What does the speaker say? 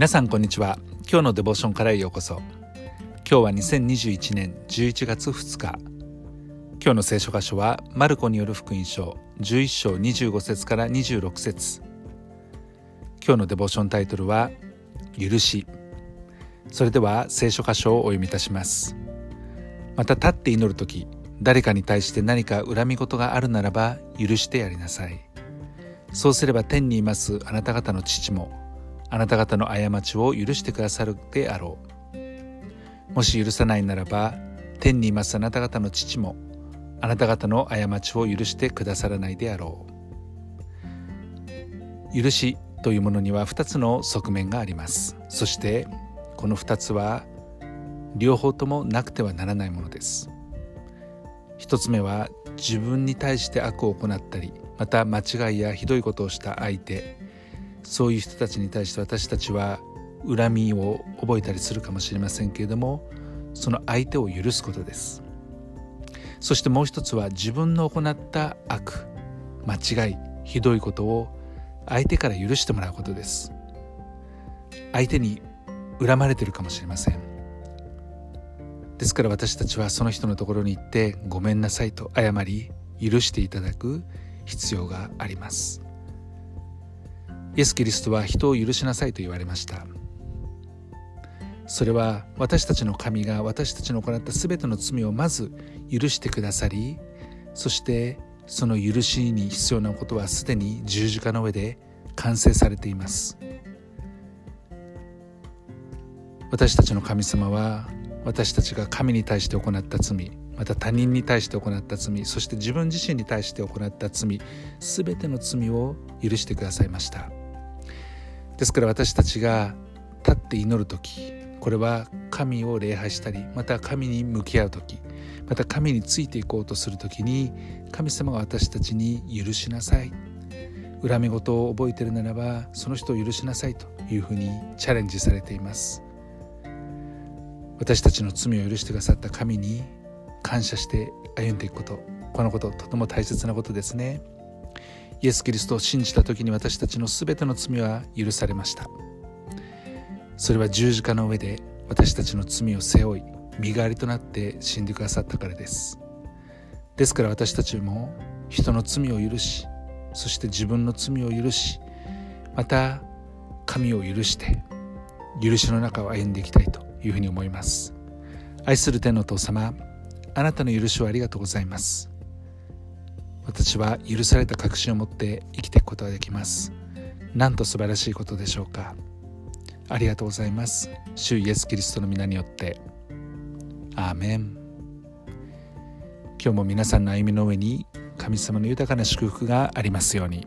皆さんこんにちは。今日のデボーションからようこそ。今日は2021年11月2日。今日の聖書箇所はマルコによる福音書11章25節から26節。今日のデボーションタイトルは許し。それでは聖書箇所をお読みいたします。また立って祈る時誰かに対して何か恨み事があるならば許してやりなさい。そうすれば天にいますあなた方の父もあなた方の過ちを許してくださるであろう。もし許さないならば天にいますあなた方の父もあなた方の過ちを許してくださらないであろう。許しというものには2つの側面があります。そしてこの2つは両方ともなくてはならないものです。1つ目は自分に対して悪を行ったりまた間違いやひどいことをした相手。そういう人たちに対して私たちは恨みを覚えたりするかもしれませんけれどもその相手を許すことです。そしてもう一つは自分の行った悪間違いひどいことを相手から許してもらうことです。相手に恨まれてるかもしれません。ですから私たちはその人のところに行ってごめんなさいと謝り許していただく必要があります。イエス・キリストは人を許しなさいと言われました。それは私たちの神が私たちの行った全ての罪をまず許してくださりそしてその許しに必要なことはすでに十字架の上で完成されています。私たちの神様は私たちが神に対して行った罪また他人に対して行った罪そして自分自身に対して行った罪全ての罪を許してくださいました。ですから私たちが立って祈る時これは神を礼拝したりまた神に向き合う時また神についていこうとする時に神様が私たちに許しなさい。恨み事を覚えてるならばその人を許しなさいというふうにチャレンジされています。私たちの罪を許してくださった神に感謝して歩んでいくこと。このこととても大切なことですね。イエス・キリストを信じた時に私たちの全ての罪は許されました。それは十字架の上で私たちの罪を背負い身代わりとなって死んでくださったからです。ですから私たちも人の罪を許しそして自分の罪を許しまた神を許して許しの中を歩んでいきたいというふうに思います。愛する天の父様あなたの許しをありがとうございます。私は許された確信を持って生きていくことができます。なんと素晴らしいことでしょうか。ありがとうございます。主イエス・キリストの皆によって。アーメン。今日も皆さんの歩みの上に神様の豊かな祝福がありますように。